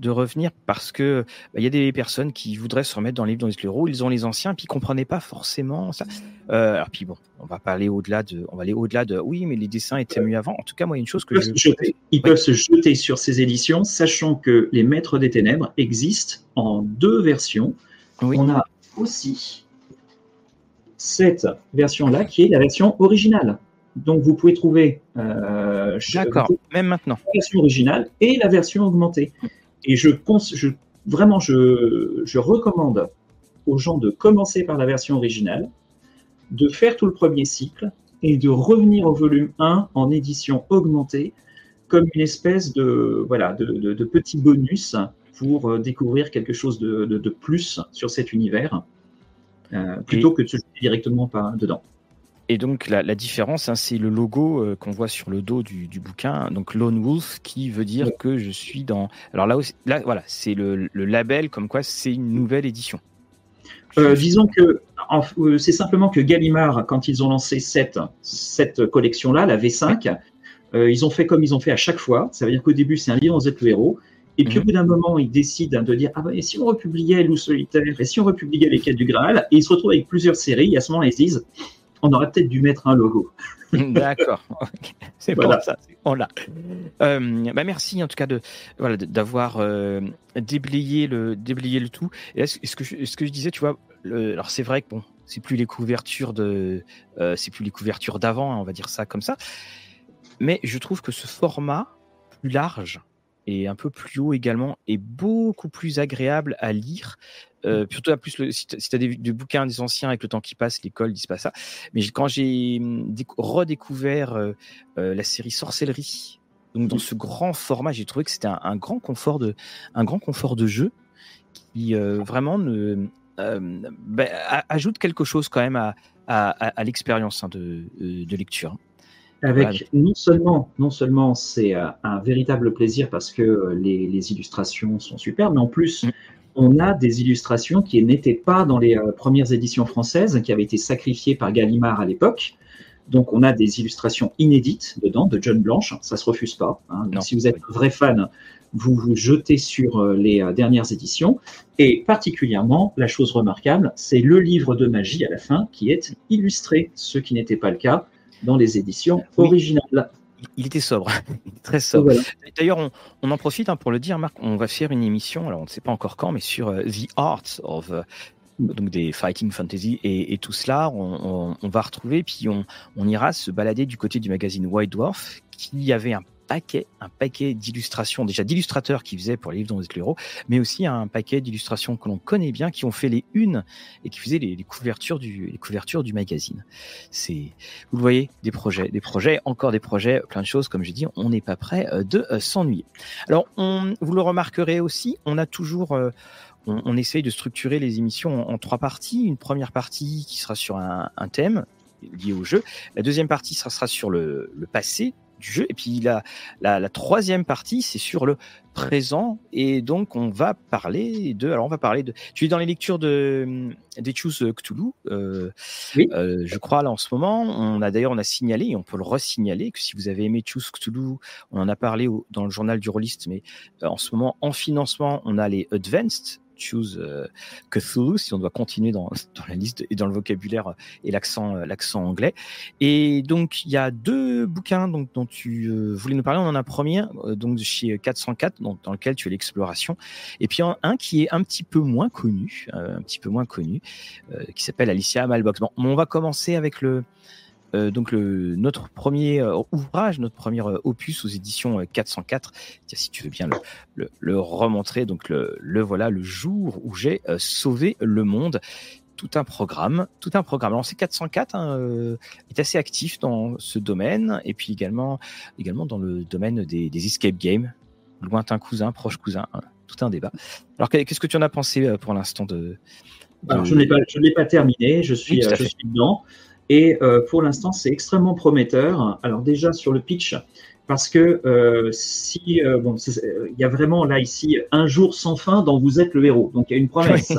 de revenir parce que bah, il y a des personnes qui voudraient se remettre dans les livres dans les héros, ils ont les anciens puis ils comprenaient pas forcément ça. Euh, alors puis bon, on va pas aller au-delà de, on va aller au-delà de, oui, mais les dessins étaient mieux avant. En tout cas, moi, il y a une chose que je... ils peuvent se jeter sur ces éditions, sachant que les Maîtres des Ténèbres existent en deux versions. On a aussi cette version-là qui est la version originale. Donc vous pouvez trouver. Euh, D'accord, même maintenant. La version originale et la version augmentée. Et je, je vraiment, je, je, recommande aux gens de commencer par la version originale, de faire tout le premier cycle et de revenir au volume 1 en édition augmentée comme une espèce de, voilà, de, de, petit bonus pour euh, découvrir quelque chose de, de plus sur cet univers, euh, plutôt que de se jeter directement pas dedans. Et donc la, différence, hein, c'est le logo euh, qu'on voit sur le dos du, bouquin, donc Lone Wolf, qui veut dire que je suis dans. Alors là, aussi, là voilà, c'est le, label comme quoi c'est une nouvelle édition. Euh, disons que euh, c'est simplement que Gallimard, quand ils ont lancé cette, cette collection-là, la V5, ils ont fait comme ils ont fait à chaque fois. Ça veut dire qu'au début, c'est un livre, vous êtes le héros. Et puis au mhm. bout d'un moment, ils décident de dire Ah ben, et si on republiait Loup solitaire, et si on republiait Les Quêtes du Graal, et ils se retrouvent avec plusieurs séries, et à ce moment-là, ils se disent on aurait peut-être dû mettre un logo. D'accord, c'est pour ça, on l'a. Euh, bah merci en tout cas de voilà d'avoir euh, déblayé le déblayé le tout. Et ce, que je, ce que je disais, tu vois, alors c'est vrai que bon, c'est plus les couvertures de, euh, c'est plus les couvertures d'avant, hein, on va dire ça comme ça. Mais je trouve que ce format plus large et un peu plus haut également est beaucoup plus agréable à lire. Euh, surtout plus le, si tu as des, bouquins des anciens avec le temps qui passe, l'école disent pas ça. Mais quand j'ai hum, redécouvert euh, euh, la série Sorcellerie, donc dans ce grand format, j'ai trouvé que c'était un, grand confort de, un grand confort de jeu qui vraiment ne, bah, ajoute quelque chose quand même à, à, l'expérience hein, de, de lecture. Avec non seulement, non seulement c'est euh, un véritable plaisir parce que euh, les, les, illustrations sont super, mais en plus, mm. On a des illustrations qui n'étaient pas dans les euh, premières éditions françaises, qui avaient été sacrifiées par Gallimard à l'époque. Donc, on a des illustrations inédites dedans, de John Blanche. Ça se refuse pas. Hein. si vous êtes un vrai fan, vous vous jetez sur les dernières éditions. Et particulièrement, la chose remarquable, c'est le livre de magie à la fin qui est illustré, ce qui n'était pas le cas dans les éditions originales. Il était sobre, très sobre. D'ailleurs, on, en profite hein, pour le dire, Marc, on va faire une émission, alors on ne sait pas encore quand, mais sur euh, The Art of euh, donc des fighting fantasy et, tout cela, on, va retrouver, puis on, ira se balader du côté du magazine White Dwarf, qui avait un un paquet d'illustrations, déjà d'illustrateurs qui faisaient pour les livres dont vous êtes le héros, mais aussi un paquet d'illustrations que l'on connaît bien, qui ont fait les unes et qui faisaient les, couvertures du, les couvertures du magazine. C'est, vous le voyez, des projets, des projets, encore des projets, plein de choses. Comme je dis, on n'est pas prêt euh, de euh, s'ennuyer. Alors, vous le remarquerez aussi, on a toujours euh, on, essaye de structurer les émissions en, trois parties. Une première partie qui sera sur un, thème lié au jeu. La deuxième partie sera, sur le, passé du jeu. Et puis la, la, troisième partie, c'est sur le présent. Et donc, on va parler de. Alors, on va parler de. Tu es dans les lectures de des Choose Cthulhu. Euh, euh, je crois là en ce moment. On a d'ailleurs on a signalé et on peut le resignaler que si vous avez aimé Choose Cthulhu, on en a parlé dans le journal du rôliste, mais euh, en ce moment en financement, on a les Advanced choose euh, Cthulhu, si on doit continuer dans, la liste et dans le vocabulaire euh, et l'accent euh, l'accent anglais. Et donc, il y a deux bouquins donc, dont tu voulais nous parler. On en a un premier, donc chez 404, donc, dans lequel tu as l'exploration. Et puis un, qui est un petit peu moins connu, un petit peu moins connu, qui s'appelle Alicia Malbox. Bon, on va commencer avec le, euh, donc le, notre premier euh, ouvrage, notre premier euh, opus aux éditions 404. si tu veux bien le, le, remontrer, donc le, voilà, le jour où j'ai sauvé le monde. Tout un programme, tout un programme. Alors, c'est 404 hein, est assez actif dans ce domaine et puis également, également dans le domaine des, des escape games, lointain cousin, proche cousin, hein, tout un débat. Alors, qu'est-ce que tu en as pensé pour l'instant de, Alors, je ne l'ai pas, terminé, je suis, je suis dedans. Et euh, pour l'instant, c'est extrêmement prometteur. Alors déjà sur le pitch, parce que euh, si euh, bon, il y a vraiment là ici un jour sans fin dont vous êtes le héros. Donc il y a une promesse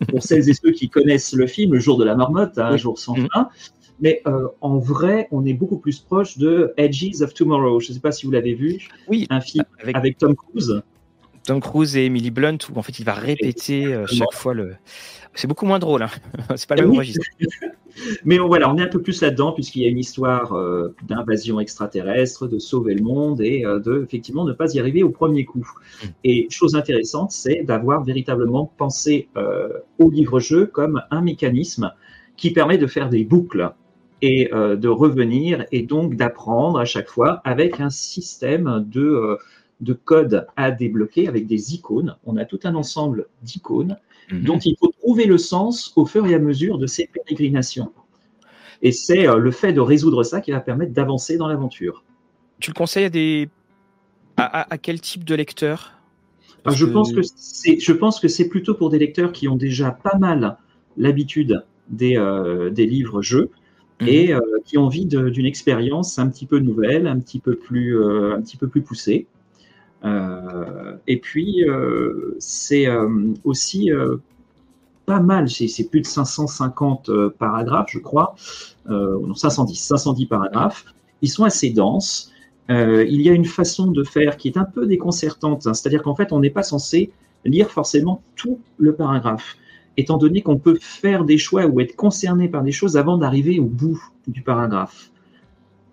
pour celles et ceux qui connaissent le film, le jour de la marmotte, hein, un jour sans mm. fin. Mais en vrai, on est beaucoup plus proche de Edges of Tomorrow. Je ne sais pas si vous l'avez vu. Oui. Un film avec, Tom Cruise. Tom Cruise et Emily Blunt, où en fait il va répéter chaque fois le. C'est beaucoup moins drôle. Hein. c'est pas le même registre. Mais voilà, on est un peu plus là-dedans puisqu'il y a une histoire euh, d'invasion extraterrestre, de sauver le monde et euh, de effectivement ne pas y arriver au premier coup. Mm. Et chose intéressante, c'est d'avoir véritablement pensé euh, au livre-jeu comme un mécanisme qui permet de faire des boucles et de revenir et donc d'apprendre à chaque fois avec un système de de code à débloquer avec des icônes. On a tout un ensemble d'icônes Mhm. dont il faut trouver le sens au fur et à mesure de ces pérégrinations. Et c'est euh, le fait de résoudre ça qui va permettre d'avancer dans l'aventure. Tu le conseilles à des à, quel type de lecteur ah, je, pense que c'est, je pense que c'est plutôt pour des lecteurs qui ont déjà pas mal l'habitude des, euh, des livres-jeux mhm. et euh, qui ont envie d'une expérience un petit peu nouvelle, un petit peu plus, un petit peu plus poussée. Euh, et puis, c'est aussi pas mal, c'est plus de 550 paragraphes, je crois, non 510, 510 paragraphes. Ils sont assez denses. il y a une façon de faire qui est un peu déconcertante, hein. c'est-à-dire qu'en fait, on n'est pas censé lire forcément tout le paragraphe, étant donné qu'on peut faire des choix ou être concerné par des choses avant d'arriver au bout du paragraphe.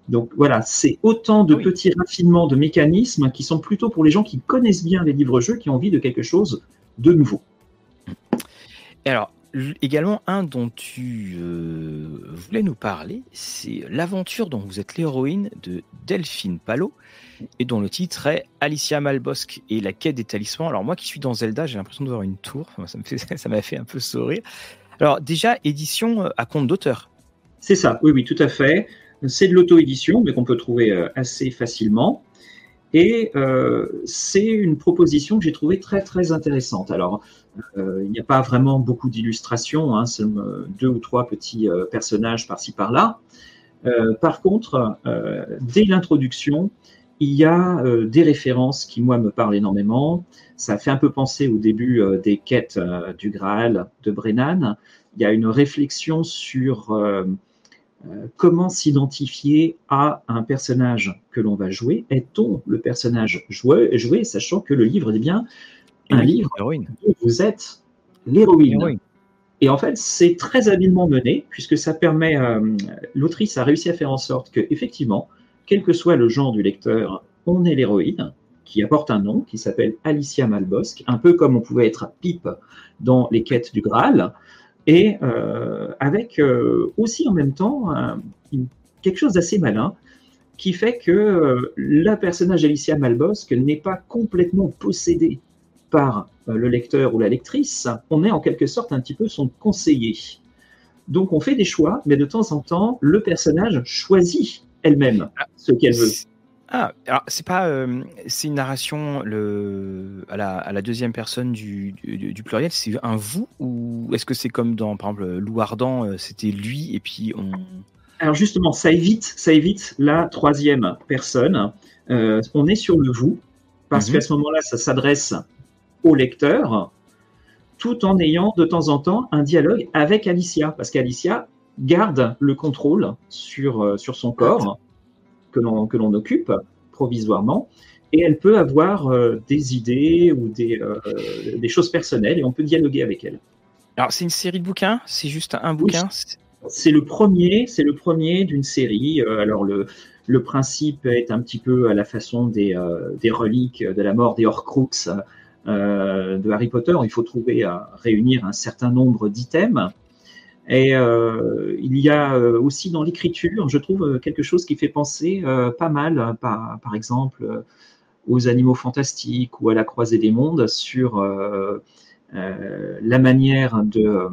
Donc voilà, c'est autant de petits raffinements de mécanismes qui sont plutôt pour les gens qui connaissent bien les livres-jeux, qui ont envie de quelque chose de nouveau. Alors, également, un dont tu euh, voulais nous parler, c'est l'aventure dont vous êtes l'héroïne de Delphine Palo, et dont le titre est Alicia Malbosque et la quête des talismans. Alors moi qui suis dans Zelda, j'ai l'impression de voir une tour, ça m'a fait un peu sourire. Alors déjà, édition euh, à compte d'auteur. C'est ça, oui, oui, tout à fait. C'est de l'auto-édition, mais qu'on peut trouver euh, assez facilement. Et euh, c'est une proposition que j'ai trouvée très très intéressante. Alors, euh, il n'y a pas vraiment beaucoup d'illustrations, hein, c'est deux ou trois petits personnages par-ci par-là. par contre, dès l'introduction, il y a des références qui, moi, me parlent énormément. Ça fait un peu penser au début des quêtes du Graal de Brennan. Il y a une réflexion sur euh, comment s'identifier à un personnage que l'on va jouer? Est-on le personnage joué, joué, sachant que le livre est bien un livre où vous êtes l'héroïne. Et en fait, c'est très habilement mené, puisque ça permet, euh, l'autrice a réussi à faire en sorte que, effectivement, quel que soit le genre du lecteur, on est l'héroïne, qui apporte un nom, qui s'appelle Alicia Malbosque, un peu comme on pouvait être Pipe dans les quêtes du Graal et euh, avec euh, aussi en même temps quelque chose d'assez malin. qui fait que la personnage Alicia Malbosque n'est pas complètement possédée par le lecteur ou la lectrice, on est en quelque sorte un petit peu son conseiller. Donc on fait des choix, mais de temps en temps, le personnage choisit elle-même ce qu'elle veut. Ah, alors c'est pas, euh, c'est une narration le, à, la, deuxième personne du, pluriel, c'est un vous ou est-ce que c'est comme dans, par exemple, Lou Ardent, euh, c'était lui et puis on. Alors justement, ça évite, ça évite la troisième personne. Euh, on est sur le vous parce mhm. qu'à ce moment-là, ça s'adresse au lecteur tout en ayant de temps en temps un dialogue avec Alicia, parce qu'Alicia garde le contrôle sur, sur son corps que l'on, que l'on occupe provisoirement, et elle peut avoir euh, des idées ou des, euh, des choses personnelles, et on peut dialoguer avec elle. Alors, c'est une série de bouquins? C'est juste un bouquin? C'est le premier, c'est le premier d'une série. alors, le, le principe est un petit peu à la façon des, des reliques de la mort des Horcruxes euh, de Harry Potter, il faut trouver à réunir un certain nombre d'items. Et euh, il y a euh, aussi dans l'écriture, je trouve quelque chose qui fait penser pas mal, par, par exemple, aux animaux fantastiques ou à la croisée des mondes sur la manière de,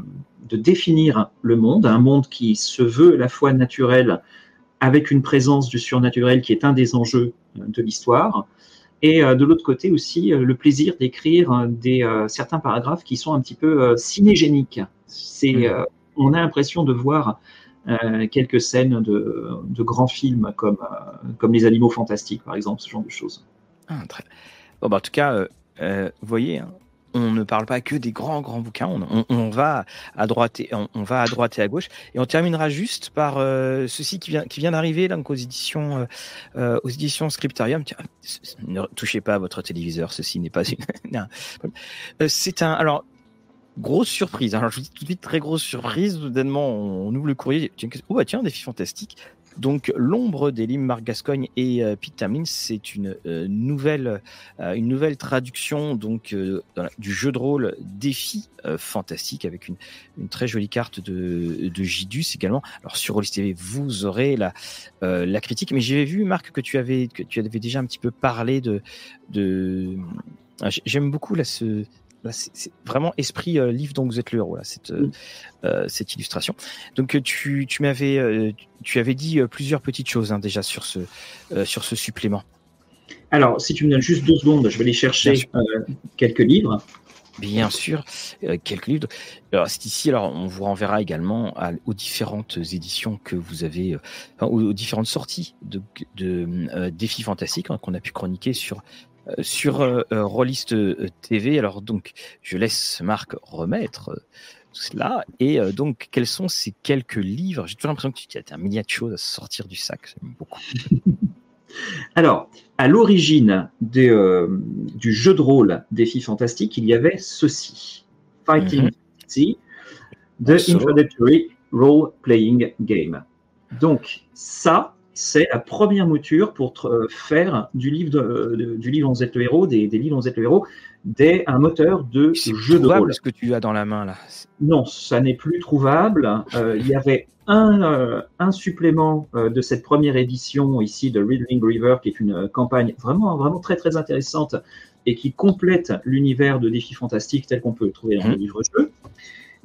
de, définir le monde, un monde qui se veut à la fois naturel avec une présence du surnaturel qui est un des enjeux de l'histoire, et euh, de l'autre côté aussi euh, le plaisir d'écrire euh, des certains paragraphes qui sont un petit peu cinégéniques. C'est, mmh. On a l'impression de voir quelques scènes de, grands films comme, comme Les Animaux Fantastiques, par exemple, ce genre de choses. Ah, très... bon, bah, en tout cas, vous voyez, hein, on ne parle pas que des grands grands bouquins. On, va à droite et on, va à droite et à gauche. Et on terminera juste par euh, ceci qui vient qui vient d'arriver aux éditions euh, euh, aux éditions Scriptarium. ne touchez pas à votre téléviseur. Ceci n'est pas une. C'est un alors grosse surprise. Alors je vous dis tout de suite très grosse surprise. Soudainement on, ouvre le courrier. Oh bah tiens, défi fantastique. Donc, L'ombre des limes Marc Gascogne et euh, Pete c'est une, euh, nouvelle, euh, une nouvelle traduction donc, du jeu de rôle Défi fantastique avec une, une, très jolie carte de, de Gidus également. Alors, sur Rollis TV, vous aurez la, la critique, mais j'avais vu, Marc, que tu, avais, que tu avais déjà un petit peu parlé de. de... J'aime beaucoup là, ce, c'est vraiment esprit euh, livre dont vous êtes le héros là, cette, euh, euh, cette illustration. Donc tu, tu m'avais tu avais dit plusieurs petites choses hein, déjà sur ce sur ce supplément. Alors, si tu me donnes juste deux secondes, je vais aller chercher quelques livres. Bien sûr, quelques livres. Alors, c'est ici. Alors, on vous renverra également aux différentes éditions que vous avez, aux, différentes sorties de, de défis fantastiques hein, qu'on a pu chroniquer sur euh, sur euh, euh, Rollist TV. Alors donc, je laisse Marc remettre cela. Et donc, quels sont ces quelques livres? J'ai toujours l'impression que tu as un milliard de choses à sortir du sac. beaucoup. Alors, à l'origine du jeu de rôle Défi Fantastique, il y avait ceci Fighting mm The Introductory Role Playing Game. Donc, ça, c'est la première mouture pour euh, faire du livre, de, du livre en Z le héros, des, livres en Z le héros, des, un moteur de jeu de rôle. ce que tu as dans la main là Non, ça n'est plus trouvable. Euh, il y avait un, euh, un supplément de cette première édition ici de Riddling River, qui est une campagne vraiment, vraiment très très intéressante et qui complète l'univers de défis fantastiques tel qu'on peut le trouver dans mmh. le livre-jeu.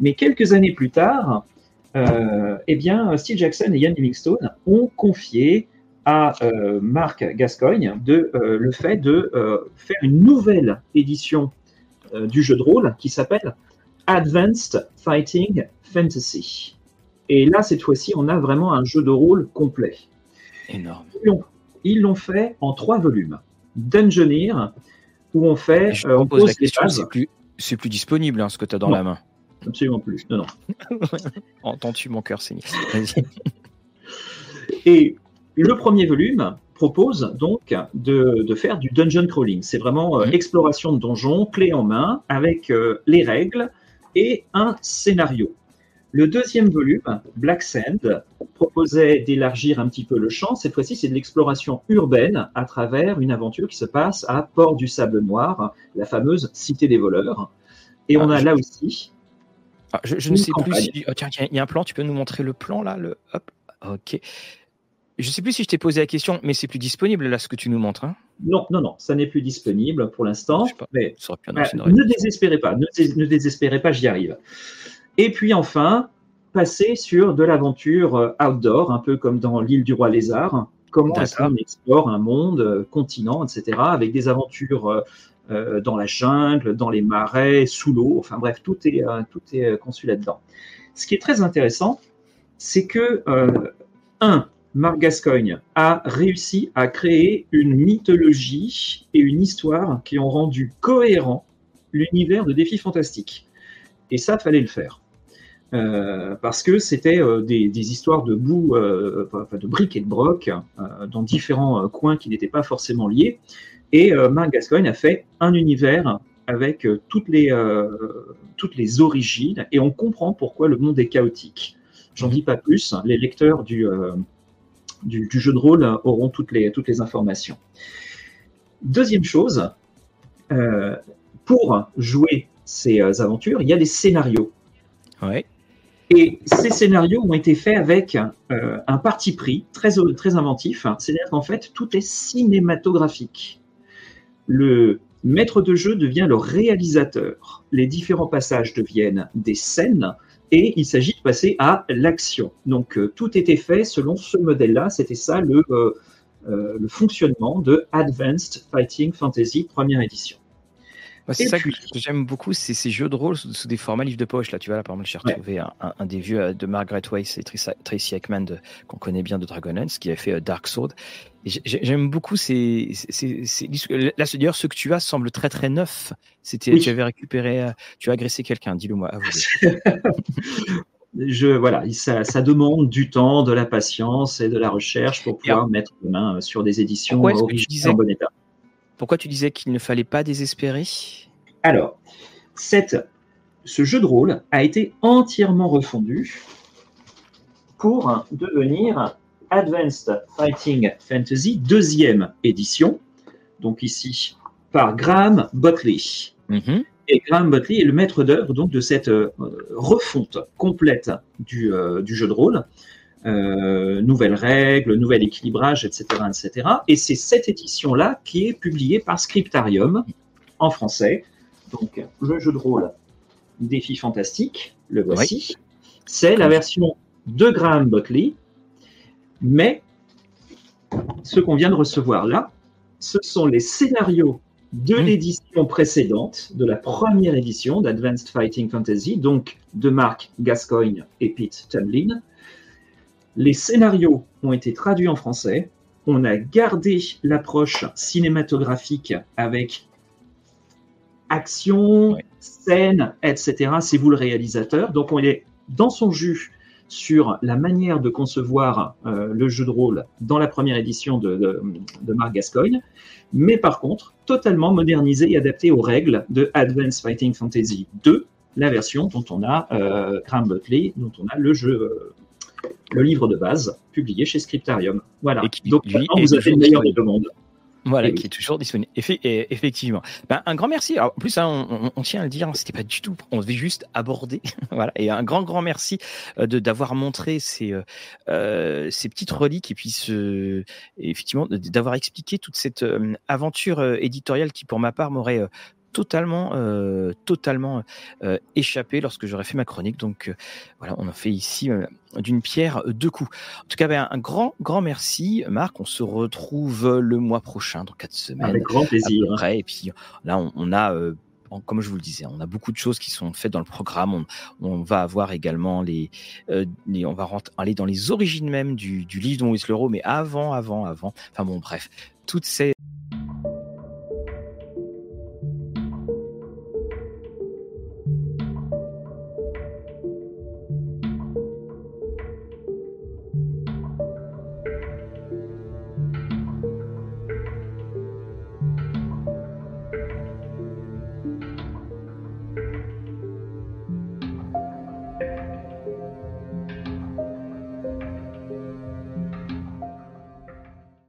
Mais quelques années plus tard, euh, eh bien, Steve Jackson et Ian Livingstone ont confié à euh, Marc Gascoigne de, euh, le fait de faire une nouvelle édition du jeu de rôle qui s'appelle Advanced Fighting Fantasy. Et là, cette fois-ci, on a vraiment un jeu de rôle complet. Énorme. Ils l'ont fait en trois volumes. Dungeoneer, où on fait. on pose, la question, c'est plus, plus, disponible hein, ce que tu as dans la main. Absolument plus. Non, non. Entends-tu mon cœur saigner Et le premier volume propose donc de, faire du dungeon crawling. C'est vraiment euh, mmh. exploration de donjons, clé en main, avec euh, les règles et un scénario. Le deuxième volume, Black Sand, proposait d'élargir un petit peu le champ. Cette fois-ci, c'est de l'exploration urbaine à travers une aventure qui se passe à Port du Sable Noir, la fameuse cité des voleurs. Et on ah, a là aussi ah, je, ne sais plus si. Oh, tiens, il y a un plan, tu peux nous montrer le plan là le... Hop, ok. je sais plus si je t'ai posé la question, mais c'est plus disponible là ce que tu nous montres. Hein non, non, non, ça n'est plus disponible pour l'instant. Mais ne désespérez pas, ne, désespérez pas, j'y arrive. Et puis enfin, passer sur de l'aventure euh, outdoor, un peu comme dans l'île du roi lézard. Comment est-ce qu'on explore un monde, euh, continent, etc., avec des aventures euh, dans la jungle, dans les marais, sous l'eau. Enfin bref, tout est, tout est conçu là-dedans. Ce qui est très intéressant, c'est que, un, Marc Gascoigne a réussi à créer une mythologie et une histoire qui ont rendu cohérent l'univers de Défis Fantastiques. Et ça, fallait le faire. Euh, parce que c'était euh, des, histoires de boue, euh, de briques et de broc dans différents coins qui n'étaient pas forcément liés. Et Marc Gascoigne a fait un univers avec toutes, les, toutes les origines et on comprend pourquoi le monde est chaotique. J'en dis pas plus, les lecteurs du, du, jeu de rôle auront toutes les, toutes les informations. Deuxième chose, euh, pour jouer ces euh, aventures, il y a des scénarios. Et ces scénarios ont été faits avec euh, un parti pris très, très inventif. C'est-à-dire qu'en fait, tout est cinématographique. Le maître de jeu devient le réalisateur. Les différents passages deviennent des scènes et il s'agit de passer à l'action. Donc euh, tout était fait selon ce modèle-là, c'était ça le, euh, euh, le fonctionnement de Advanced Fighting Fantasy première édition. C'est ça que j'aime beaucoup, c'est ces jeux de rôle sous, des formats livres de poche. Là, tu vois, là, par exemple, j'ai retrouvé un, des vieux de Margaret Weiss et Tracy Ekman qu'on connaît bien de Dragonlance, qui avait fait Dark Sword. J'aime beaucoup ces, ces, ces, Là, d'ailleurs, ce que tu as semble très très neuf. C'était, tu avais récupéré, euh, tu as agressé quelqu'un. Dis-le moi. Je voilà, ça, ça, demande du temps, de la patience et de la recherche pour pouvoir mettre les mains sur des éditions originales en bon état. Pourquoi tu disais qu'il ne fallait pas désespérer? Alors, cette, ce jeu de rôle a été entièrement refondu pour devenir Advanced Fighting Fantasy, deuxième édition, donc ici par Graham Buckley. Mhm. Et Graham Buckley est le maître d'œuvre donc de cette euh, refonte complète du, euh, du, jeu de rôle. Euh, nouvelles règles, nouvel équilibrage, etc., etc. Et c'est cette édition-là qui est publiée par Scriptarium en français. Donc le jeu de rôle Défi fantastique, le voici. C'est la version de Graham Buckley mais ce qu'on vient de recevoir là, ce sont les scénarios de mmh. l'édition précédente, de la première édition d'Advanced Fighting Fantasy, donc de Mark Gascoigne et Pete Tamlin. Les scénarios ont été traduits en français. On a gardé l'approche cinématographique avec action, scène, etc. C'est vous le réalisateur. Donc on est dans son jus sur la manière de concevoir euh, le jeu de rôle dans la première édition de, de, Marc Gascoigne, mais par contre totalement modernisé et adapté aux règles de Advanced Fighting Fantasy 2, la version dont on a euh, Graham Buckley, dont on a le jeu, euh, le livre de base publié chez Scriptarium. Voilà. Donc maintenant vous avez le meilleur des deux mondes. Voilà, qui est toujours disponible. effectivement. Ben, un grand merci. en plus, hein, on, tient à le dire, hein, c'était pas du tout. On devait juste aborder. voilà. Et un grand, grand merci euh, de d'avoir montré ces, euh, euh, ces petites reliques et puis ce, effectivement d'avoir expliqué toute cette aventure éditoriale qui, pour ma part, m'aurait totalement, euh, totalement euh, échappé lorsque j'aurais fait ma chronique. Donc euh, voilà, on a fait ici d'une pierre deux coups. En tout cas, ben, un grand, grand merci, Marc. On se retrouve le mois prochain, dans quatre semaines. Avec grand plaisir. Et puis là, on, a comme je vous le disais, on a beaucoup de choses qui sont faites dans le programme. On, va avoir également les, on va aller dans les origines même du, du livre dont le mais avant, avant, avant. Enfin bon, bref, toutes ces